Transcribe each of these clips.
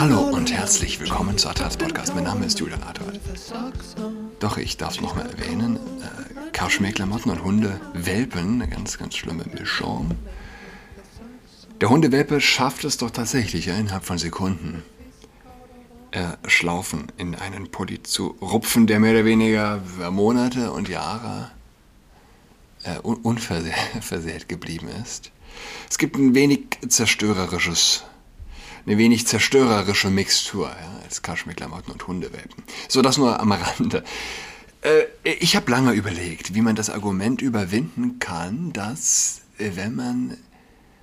Hallo und herzlich willkommen zu Atlas Podcast. Mein Name ist Julian Adolf. Doch ich darf es nochmal erwähnen: äh, Kaschmir-Klamotten und Hunde, Welpen, eine ganz, ganz schlimme Mischung. Der Hundewelpe schafft es doch tatsächlich innerhalb von Sekunden, äh, Schlaufen in einen Pulli zu rupfen, der mehr oder weniger Monate und Jahre äh, unversehrt geblieben ist. Es gibt ein wenig zerstörerisches, eine wenig zerstörerische Mixtur ja, als Kaschmir-Klamotten und Hundewelpen. So, das nur am Rande. Äh, ich habe lange überlegt, wie man das Argument überwinden kann, dass äh, wenn man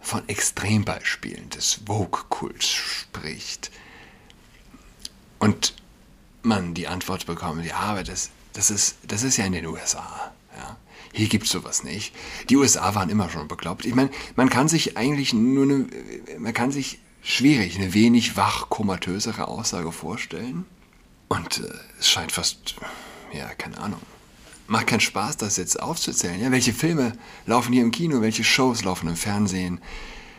von Extrembeispielen des Vogue-Kults spricht und man die Antwort bekommt, ja, aber das, das, ist, das ist ja in den USA. Hier gibt es sowas nicht. Die USA waren immer schon bekloppt. Ich meine, man kann sich eigentlich nur eine, man kann sich schwierig eine wenig wach komatösere Aussage vorstellen. Und äh, es scheint fast, ja, keine Ahnung. Macht keinen Spaß, das jetzt aufzuzählen. Ja, welche Filme laufen hier im Kino, welche Shows laufen im Fernsehen?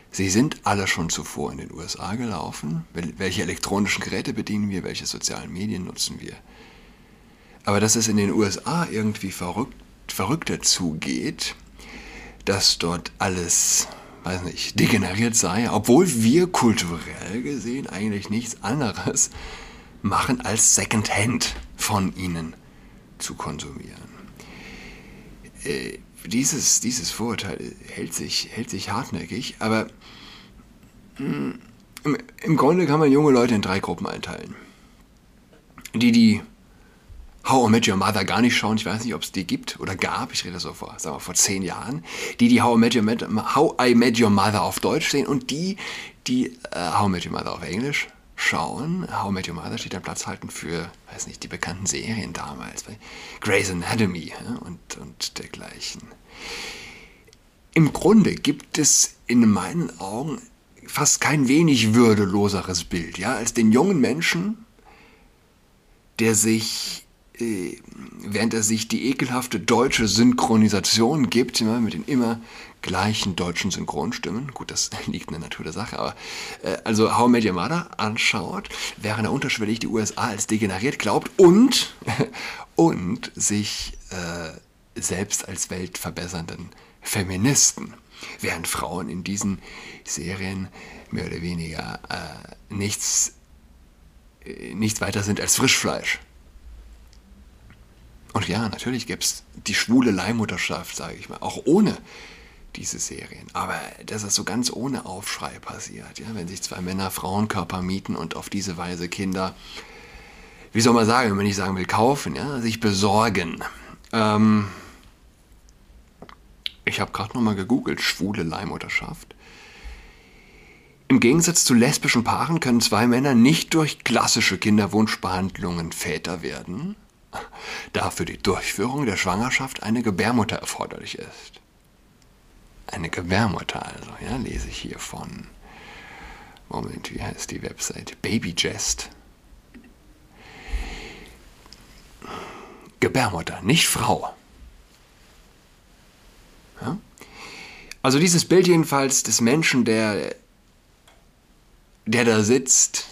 Sie sind alle schon zuvor in den USA gelaufen. Welche elektronischen Geräte bedienen wir? Welche sozialen Medien nutzen wir? Aber dass es in den USA irgendwie verrückt verrückter zugeht, dass dort alles, weiß nicht, degeneriert sei, obwohl wir kulturell gesehen eigentlich nichts anderes machen, als Secondhand von ihnen zu konsumieren. Äh, dieses, dieses Vorurteil hält sich, hält sich hartnäckig, aber mh, mm, im Grunde kann man junge Leute in drei Gruppen einteilen. Die, die How I Met Your Mother gar nicht schauen. Ich weiß nicht, ob es die gibt oder gab. Ich rede so vor, sagen wir, vor zehn Jahren. Die, die How I, Met Your, How I Met Your Mother auf Deutsch sehen und die, die äh, How I Met Your Mother auf Englisch schauen. How I Met Your Mother steht dann Platz halten für, weiß nicht, die bekannten Serien damals. Grey's Anatomy ja, und, und dergleichen. Im Grunde gibt es in meinen Augen fast kein wenig würdeloseres Bild, ja, als den jungen Menschen, der sich während er sich die ekelhafte deutsche Synchronisation gibt, ja, mit den immer gleichen deutschen Synchronstimmen, gut, das liegt in der Natur der Sache, aber äh, also How Met Your Mother anschaut, während er unterschwellig die USA als degeneriert glaubt und, und sich äh, selbst als weltverbessernden Feministen, während Frauen in diesen Serien mehr oder weniger äh, nichts, äh, nichts weiter sind als Frischfleisch. Und ja, natürlich gäbe es die schwule Leihmutterschaft, sage ich mal, auch ohne diese Serien. Aber dass es so ganz ohne Aufschrei passiert, ja, wenn sich zwei Männer Frauenkörper mieten und auf diese Weise Kinder, wie soll man sagen, wenn man nicht sagen will, kaufen, ja, sich besorgen. Ähm, ich habe gerade nochmal gegoogelt, schwule Leihmutterschaft. Im Gegensatz zu lesbischen Paaren können zwei Männer nicht durch klassische Kinderwunschbehandlungen Väter werden, da für die Durchführung der Schwangerschaft eine Gebärmutter erforderlich ist. Eine Gebärmutter also, ja, lese ich hier von, Moment, wie heißt die Website? Babyjest. Gebärmutter, nicht Frau. Ja? Also dieses Bild jedenfalls des Menschen, der, der da sitzt,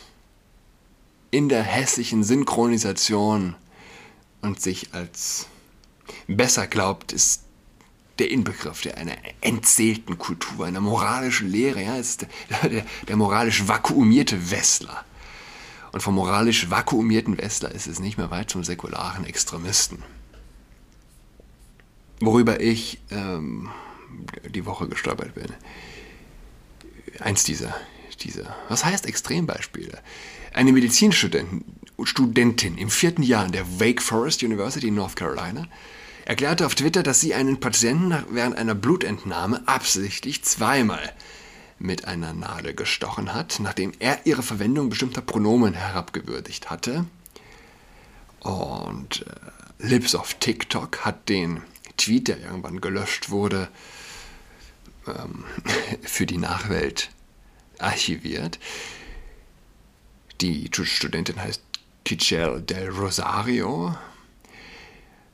in der hässlichen Synchronisation und sich als besser glaubt, ist der Inbegriff der einer entseelten Kultur, einer moralischen Lehre, ja, ist der, der, der moralisch vakuumierte Westler. Und vom moralisch vakuumierten Westler ist es nicht mehr weit zum säkularen Extremisten. Worüber ich ähm, die Woche gestolpert bin. Eins dieser, dieser, was heißt Extrembeispiele? Eine Medizinstudentin Studentin im vierten Jahr an der Wake Forest University in North Carolina erklärte auf Twitter, dass sie einen Patienten während einer Blutentnahme absichtlich zweimal mit einer Nadel gestochen hat, nachdem er ihre Verwendung bestimmter Pronomen herabgewürdigt hatte. Und äh, Lips of TikTok hat den Tweet, der irgendwann gelöscht wurde, ähm, für die Nachwelt archiviert. Die Studentin heißt Tichel del Rosario.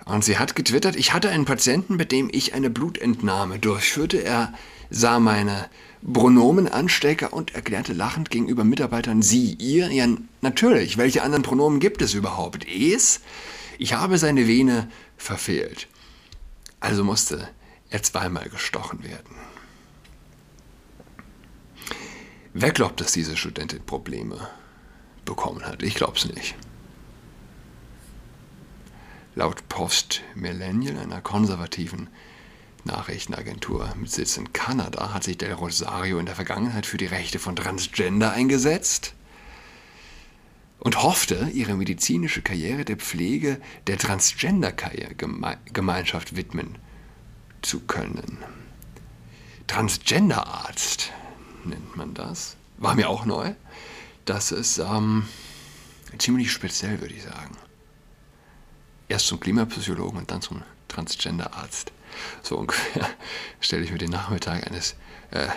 Und sie hat getwittert, ich hatte einen Patienten, mit dem ich eine Blutentnahme durchführte. Er sah meine Pronomenanstecker und erklärte lachend gegenüber Mitarbeitern sie, ihr. Ja, natürlich. Welche anderen Pronomen gibt es überhaupt? Es? Ich habe seine Vene verfehlt. Also musste er zweimal gestochen werden. Wer glaubt, dass diese Studentin Probleme bekommen hat? Ich glaube es nicht. Laut Post Millennial, einer konservativen Nachrichtenagentur mit Sitz in Kanada, hat sich Del Rosario in der Vergangenheit für die Rechte von Transgender eingesetzt und hoffte, ihre medizinische Karriere der Pflege der Transgender-Gemeinschaft widmen zu können. Transgender-Arzt nennt man das. War mir auch neu. Das ist ähm, ziemlich speziell, würde ich sagen erst zum Klimapsychologen und dann zum Transgender-Arzt. So ungefähr stelle ich mir den Nachmittag eines, äh,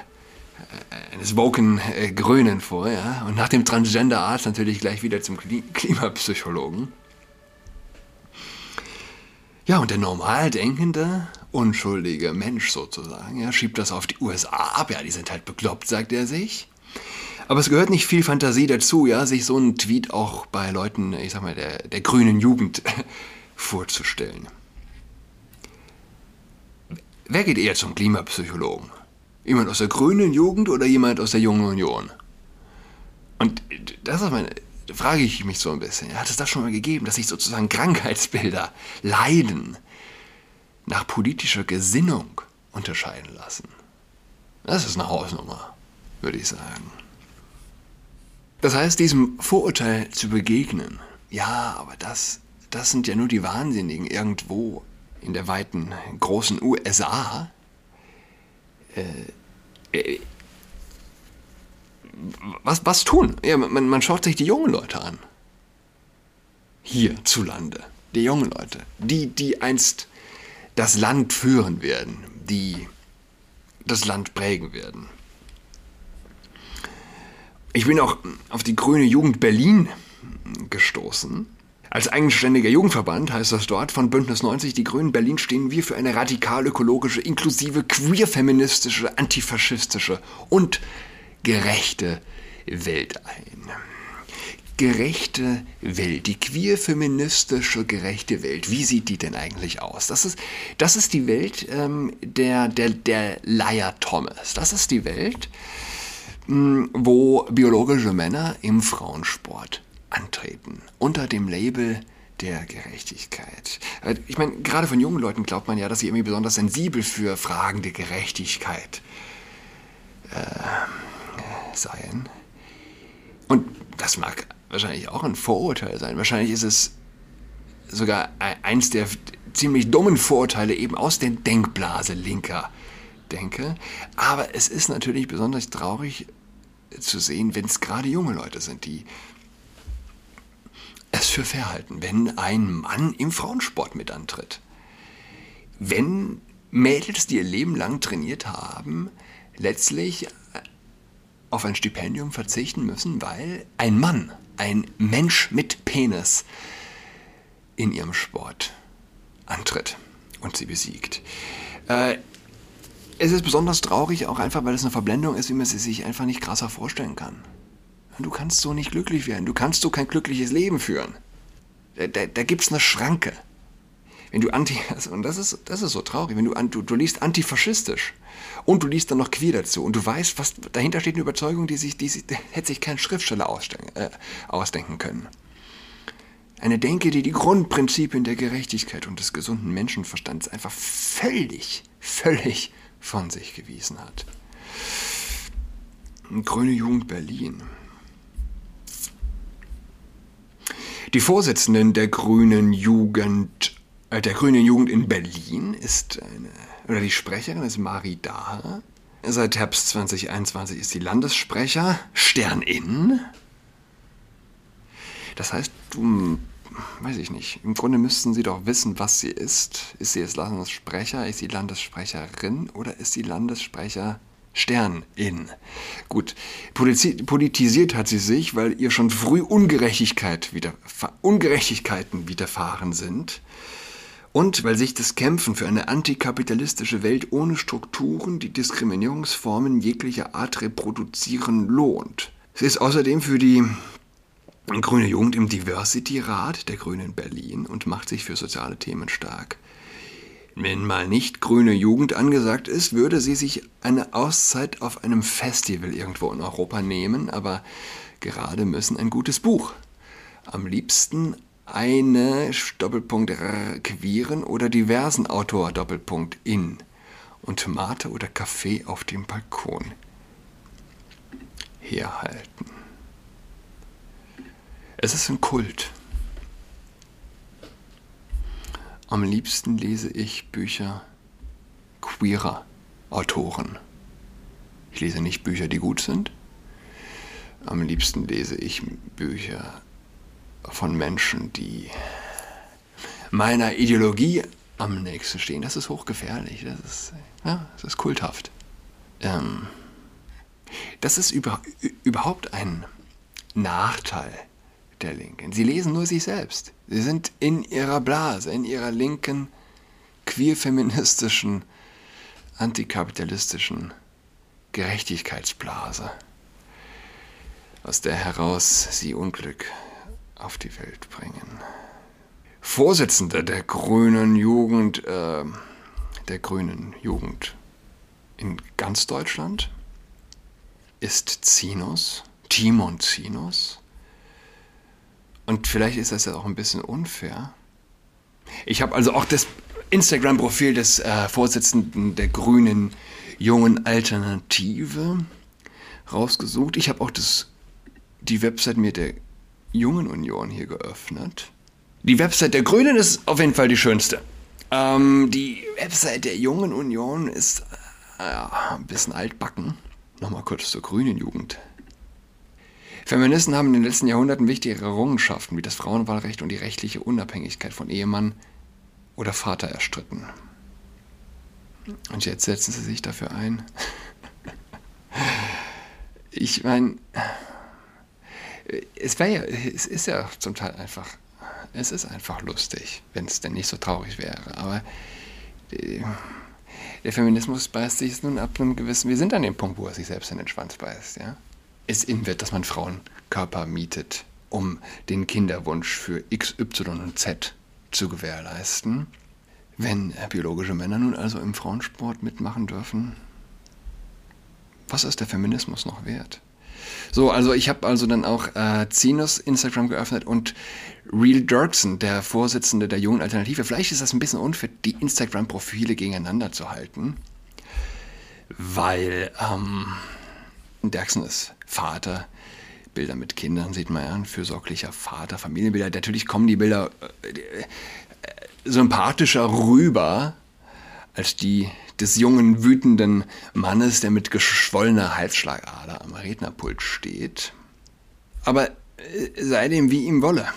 eines woken äh, Grünen vor. Ja? Und nach dem Transgender-Arzt natürlich gleich wieder zum Klimapsychologen. Ja, und der normal denkende, unschuldige Mensch sozusagen, ja, schiebt das auf die USA ab. Ja, die sind halt bekloppt, sagt er sich. Aber es gehört nicht viel Fantasie dazu, ja, sich so einen Tweet auch bei Leuten, ich sag mal, der, der grünen Jugend vorzustellen. Wer geht eher zum Klimapsychologen? Jemand aus der grünen Jugend oder jemand aus der Jungen Union? Und das ist meine, frage ich mich so ein bisschen. Hat es das schon mal gegeben, dass sich sozusagen Krankheitsbilder, Leiden nach politischer Gesinnung unterscheiden lassen? Das ist eine Hausnummer, würde ich sagen. Das heißt, diesem Vorurteil zu begegnen, ja, aber das das sind ja nur die Wahnsinnigen irgendwo in der weiten, großen USA. Äh, äh, was, was tun? Ja, man, man schaut sich die jungen Leute an. Hier zu Lande. Die jungen Leute. Die, die einst das Land führen werden. Die das Land prägen werden. Ich bin auch auf die Grüne Jugend Berlin gestoßen als eigenständiger Jugendverband heißt das dort von Bündnis 90 Die Grünen Berlin stehen wir für eine radikal ökologische, inklusive, queer-feministische, antifaschistische und gerechte Welt ein. Gerechte Welt, die queer-feministische gerechte Welt, wie sieht die denn eigentlich aus? Das ist, das ist die Welt ähm, der, der, der Leia Thomas. Das ist die Welt, mh, hm, wo biologische Männer im Frauensport antreten. Unter dem Label der Gerechtigkeit. Äh, ich meine, gerade von jungen Leuten glaubt man ja, dass sie irgendwie besonders sensibel für Fragen der Gerechtigkeit äh, seien. Und das mag wahrscheinlich auch ein Vorurteil sein. Wahrscheinlich ist es sogar eins der ziemlich dummen Vorurteile eben aus der Denkblase linker Denke. Aber es ist natürlich besonders traurig zu sehen, wenn es gerade junge Leute sind, die es für fair halten, wenn ein Mann im Frauensport mit antritt. Wenn Mädels, die ihr Leben lang trainiert haben, letztlich auf ein Stipendium verzichten müssen, weil ein Mann, ein Mensch mit Penis in ihrem Sport antritt und sie besiegt. Äh, es ist besonders traurig, auch einfach, weil es eine Verblendung ist, wie man sie sich einfach nicht krasser vorstellen kann. Du kannst so nicht glücklich werden. Du kannst so kein glückliches Leben führen. Da, da, da gibt es eine Schranke. Wenn du anti, also, und das ist, das ist so traurig, wenn du, du, du liest antifaschistisch und du liest dann noch queer dazu und du weißt, was dahinter steht eine Überzeugung, die sich, die, die hätte sich kein Schriftsteller äh, ausdenken können. Eine Denke, die die Grundprinzipien der Gerechtigkeit und des gesunden Menschenverstands einfach völlig, völlig von sich gewiesen hat. Grüne Jugend Berlin. Die Vorsitzende der Grünen Jugend, äh, der Grünen Jugend in Berlin ist eine, oder die Sprecherin ist Marie Daher. Seit Herbst 2021 ist sie Landessprecher, Stern-In. Das heißt, du, weiß ich nicht, im Grunde müssten sie doch wissen, was sie ist. Ist sie jetzt Landessprecher, ist sie Landessprecherin oder ist sie Landessprecher Stern in. Gut, politisiert hat sie sich, weil ihr schon früh Ungerechtigkeit wieder, Ungerechtigkeiten widerfahren sind. Und weil sich das Kämpfen für eine antikapitalistische Welt ohne Strukturen, die Diskriminierungsformen jeglicher Art reproduzieren, lohnt. Sie ist außerdem für die grüne Jugend im Diversity-Rat der Grünen Berlin und macht sich für soziale Themen stark. Wenn mal nicht grüne Jugend angesagt ist, würde sie sich eine Auszeit auf einem Festival irgendwo in Europa nehmen, aber gerade müssen ein gutes Buch. Am liebsten eine Doppelpunkt queeren oder diversen Autor Doppelpunkt in und Mate oder Kaffee auf dem Balkon herhalten. Es ist ein Kult. Am liebsten lese ich Bücher queerer Autoren. Ich lese nicht Bücher, die gut sind. Am liebsten lese ich Bücher von Menschen, die meiner Ideologie am nächsten stehen. Das ist hochgefährlich. Das ist, ja, das ist kulthaft. Ähm, das ist über, überhaupt ein Nachteil der Linken. Sie lesen nur sich selbst. Sie sind in ihrer Blase, in ihrer linken, queer-feministischen, antikapitalistischen Gerechtigkeitsblase, aus der heraus sie Unglück auf die Welt bringen. Vorsitzender der Grünen Jugend, äh, der Grünen Jugend in ganz Deutschland ist Zinus, Timon Zinus. Und vielleicht ist das ja auch ein bisschen unfair. Ich habe also auch das Instagram-Profil des äh, Vorsitzenden der Grünen Jungen Alternative rausgesucht. Ich habe auch das, die Website mir der Jungen Union hier geöffnet. Die Website der Grünen ist auf jeden Fall die schönste. Ähm, die Website der Jungen Union ist äh, ein bisschen altbacken. Nochmal kurz zur Grünen Jugend. Feministen haben in den letzten Jahrhunderten wichtige Errungenschaften wie das Frauenwahlrecht und die rechtliche Unabhängigkeit von Ehemann oder Vater erstritten. Und jetzt setzen sie sich dafür ein. Ich meine, es ja, es ist ja zum Teil einfach, es ist einfach lustig, wenn es denn nicht so traurig wäre. Aber die, der Feminismus beißt sich nun ab einem gewissen, wir sind an dem Punkt, wo er sich selbst in den Schwanz beißt, ja. Es in wird, dass man Frauenkörper mietet, um den Kinderwunsch für X, Y und Z zu gewährleisten. Wenn biologische Männer nun also im Frauensport mitmachen dürfen, was ist der Feminismus noch wert? So, also ich habe also dann auch äh, Zinus Instagram geöffnet und Real Dirksen, der Vorsitzende der Jungen Alternative. Vielleicht ist das ein bisschen unfair, die Instagram-Profile gegeneinander zu halten, weil ähm, Dirksen ist Vater. Bilder mit Kindern sieht man ja, ein fürsorglicher Vater, Familienbilder. Natürlich kommen die Bilder äh, sympathischer rüber als die des jungen, wütenden Mannes, der mit geschwollener Halsschlagader am Rednerpult steht. Aber äh, sei dem wie ihm wolle.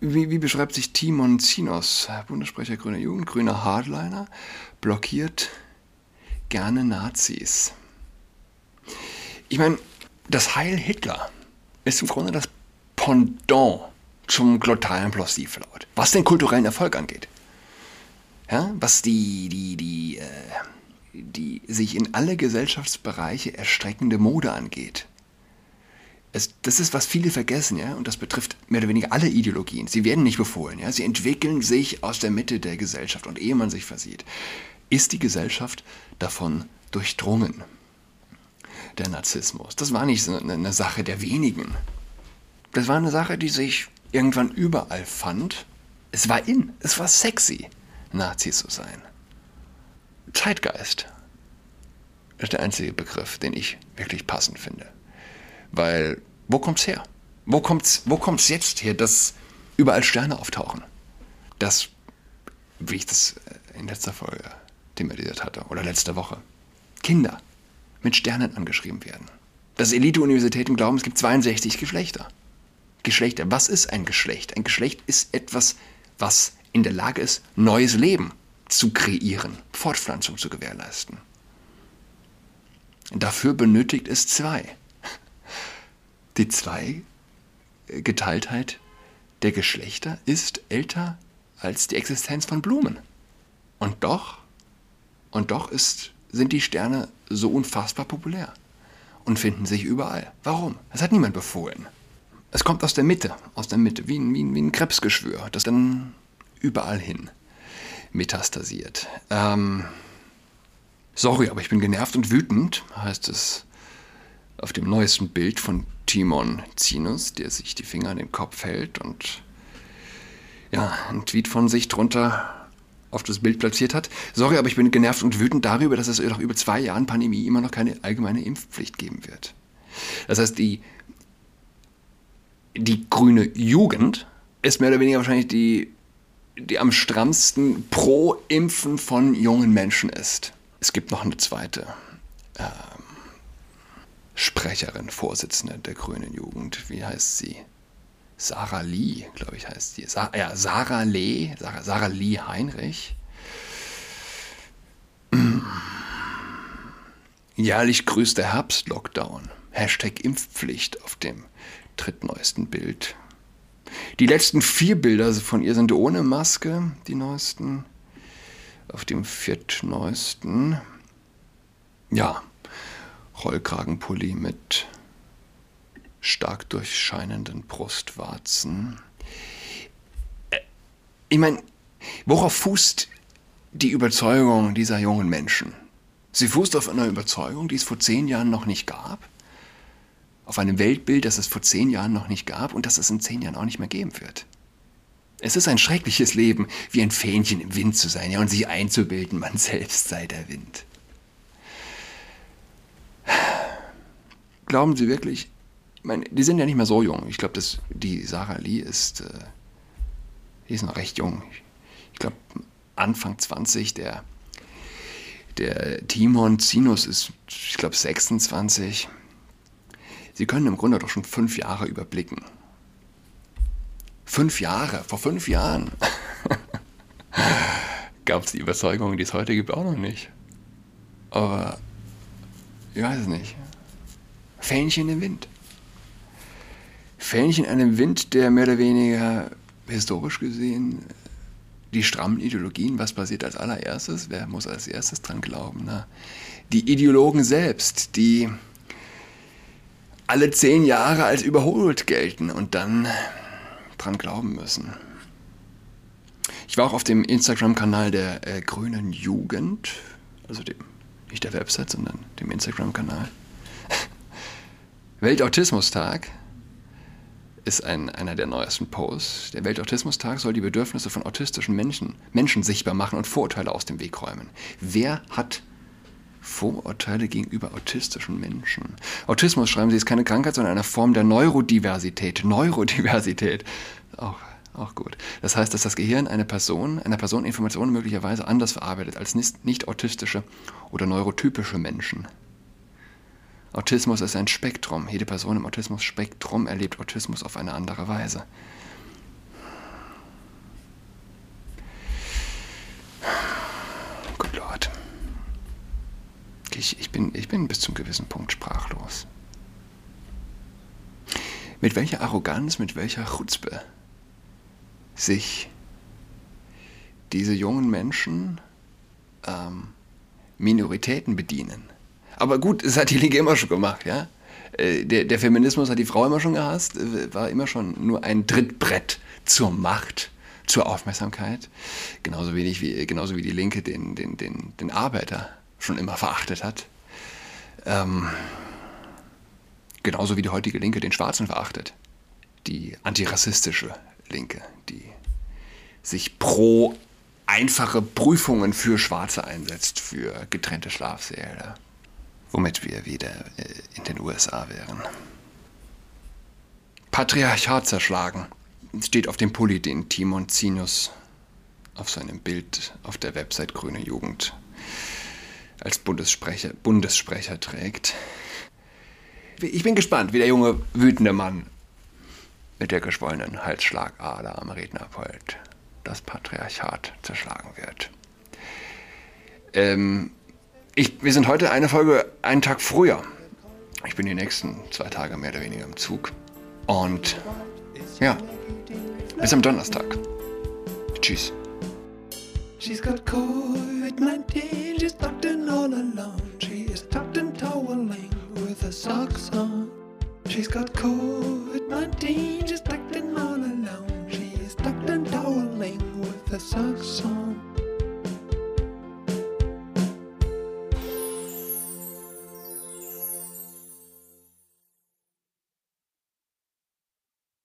Wie, wie beschreibt sich Timon Zinos, Bundessprecher Grüner Jugend, grüner Hardliner, blockiert gerne Nazis? Ich meine, das Heil Hitler ist im Grunde das Pendant zum glottalen Plosivlaut, was den kulturellen Erfolg angeht. Ja, was die, die, die, äh, die sich in alle Gesellschaftsbereiche erstreckende Mode angeht. Es, das ist, was viele vergessen, ja, und das betrifft mehr oder weniger alle Ideologien. Sie werden nicht befohlen, ja, sie entwickeln sich aus der Mitte der Gesellschaft und ehe man sich versieht, ist die Gesellschaft davon durchdrungen. Der Narzissmus, das war nicht so eine Sache der wenigen. Das war eine Sache, die sich irgendwann überall fand. Es war in, es war sexy. Nazi zu sein. Zeitgeist ist der einzige Begriff, den ich wirklich passend finde. Weil, wo kommt's her? Wo kommt's, wo kommt's jetzt her, dass überall Sterne auftauchen? Das, wie ich das äh, in letzter Folge thematisiert hatte, oder letzte Woche. Kinder mit Sternen angeschrieben werden. Dass Elite-Universitäten glauben, es gibt 62 Geschlechter. Geschlechter. Was ist ein Geschlecht? Ein Geschlecht ist etwas, was in der Lage ist, neues Leben zu kreieren, Fortpflanzung zu gewährleisten. Dafür benötigt es zwei. Die Zweigeteiltheit der Geschlechter ist älter als die Existenz von Blumen. Und doch, und doch ist, sind die Sterne so unfassbar populär und finden sich überall. Warum? Das hat niemand befohlen. Es kommt aus der Mitte, aus der Mitte, wie ein, wie wie ein Krebsgeschwür, das dann überall hin metastasiert. Ähm, sorry, aber ich bin genervt und wütend, heißt es auf dem neuesten Bild von Timon Zinus, der sich die Finger an den Kopf hält und ja, ein Tweet von sich drunter auf das Bild platziert hat. Sorry, aber ich bin genervt und wütend darüber, dass es nach über zwei Jahren Pandemie immer noch keine allgemeine Impfpflicht geben wird. Das heißt, die, die grüne Jugend ist mehr oder weniger wahrscheinlich die, die am strammsten pro Impfen von jungen Menschen ist. Es gibt noch eine zweite ähm, Sprecherin, Vorsitzende der grünen Jugend. Wie heißt sie? Sarah Lee, glaube ich, heißt sie. Sa ja, Sarah Lee, Sarah, Sarah Lee Heinrich. Jährlich größter Herbstlockdown. Hashtag Impfpflicht auf dem drittneuesten Bild. Die letzten vier Bilder von ihr sind ohne Maske, die neuesten. Auf dem viertneuesten. Ja, Rollkragenpulli mit stark durchscheinenden Brustwarzen. Äh, ich meine, worauf fußt die Überzeugung dieser jungen Menschen? Sie fußt auf einer Überzeugung, die es vor zehn Jahren noch nicht gab, auf einem Weltbild, das es vor zehn Jahren noch nicht gab und das es in zehn Jahren auch nicht mehr geben wird. Es ist ein schreckliches Leben, wie ein Fähnchen im Wind zu sein ja, und sich einzubilden, man selbst sei der Wind. Glauben Sie wirklich, ich meine, die sind ja nicht mehr so jung. Ich glaube, die Sarah Lee ist, äh, die ist noch recht jung. Ich, glaube, Anfang 20, der, der Timon Zinus ist, ich glaube, 26. Sie können im Grunde doch schon fünf Jahre überblicken. Fünf Jahre, vor fünf Jahren gab es die Überzeugung, die es heute gibt, auch noch nicht. Aber ich weiß es nicht. Fähnchen im Wind. Fähnchen in einem Wind, der mehr oder weniger historisch gesehen die strammen Ideologien, was passiert als allererstes? Wer muss als erstes dran glauben? Na, die Ideologen selbst, die alle zehn Jahre als überholt gelten und dann dran glauben müssen. Ich war auch auf dem Instagram-Kanal der äh, Grünen Jugend, also dem, nicht der Website, sondern dem Instagram-Kanal. Weltautismustag ist ein, einer der neuesten Posts. Der Weltautismustag soll die Bedürfnisse von autistischen Menschen, Menschen sichtbar machen und Vorurteile aus dem Weg räumen. Wer hat Vorurteile gegenüber autistischen Menschen? Autismus, schreiben Sie, ist keine Krankheit, sondern eine Form der Neurodiversität. Neurodiversität. Auch, auch gut. Das heißt, dass das Gehirn einer Person, einer Person Informationen möglicherweise anders verarbeitet als nicht, nicht autistische oder neurotypische Menschen. Autismus ist ein Spektrum. Jede Person im Autismus-Spektrum erlebt Autismus auf eine andere Weise. Gut, Lord. Ich, ich, bin, ich bin bis zum gewissen Punkt sprachlos. Mit welcher Arroganz, mit welcher Chutzpe sich diese jungen Menschen ähm, Minoritäten bedienen. Aber gut, das hat die Linke immer schon gemacht, ja. Äh, der, der, Feminismus hat die Frau immer schon gehasst, äh, war immer schon nur ein Trittbrett zur Macht, zur Aufmerksamkeit. Genauso wenig wie, genauso wie die Linke den, den, den, den Arbeiter schon immer verachtet hat. Ähm, genauso wie die heutige Linke den Schwarzen verachtet. Die antirassistische Linke, die sich pro einfache Prüfungen für Schwarze einsetzt, für getrennte Schlafsäle womit wir wieder äh, in den USA wären. Patriarchat zerschlagen steht auf dem Pulli, den Timon Zinus auf seinem Bild auf der Website Grüne Jugend als Bundessprecher, Bundessprecher trägt. Ich bin gespannt, wie der junge, wütende Mann mit der geschwollenen Halsschlagader am Rednerpult das Patriarchat zerschlagen wird. Ähm, ich, wir sind heute eine Folge einen Tag früher. Ich bin die nächsten zwei Tage mehr oder weniger im Zug. Und ja, bis am Donnerstag. Tschüss. She's got cold COVID-19, she's tucked in all alone. She is tucked in toweling with her socks on. She's got COVID-19, she's tucked in all alone. She is tucked in toweling with her socks on.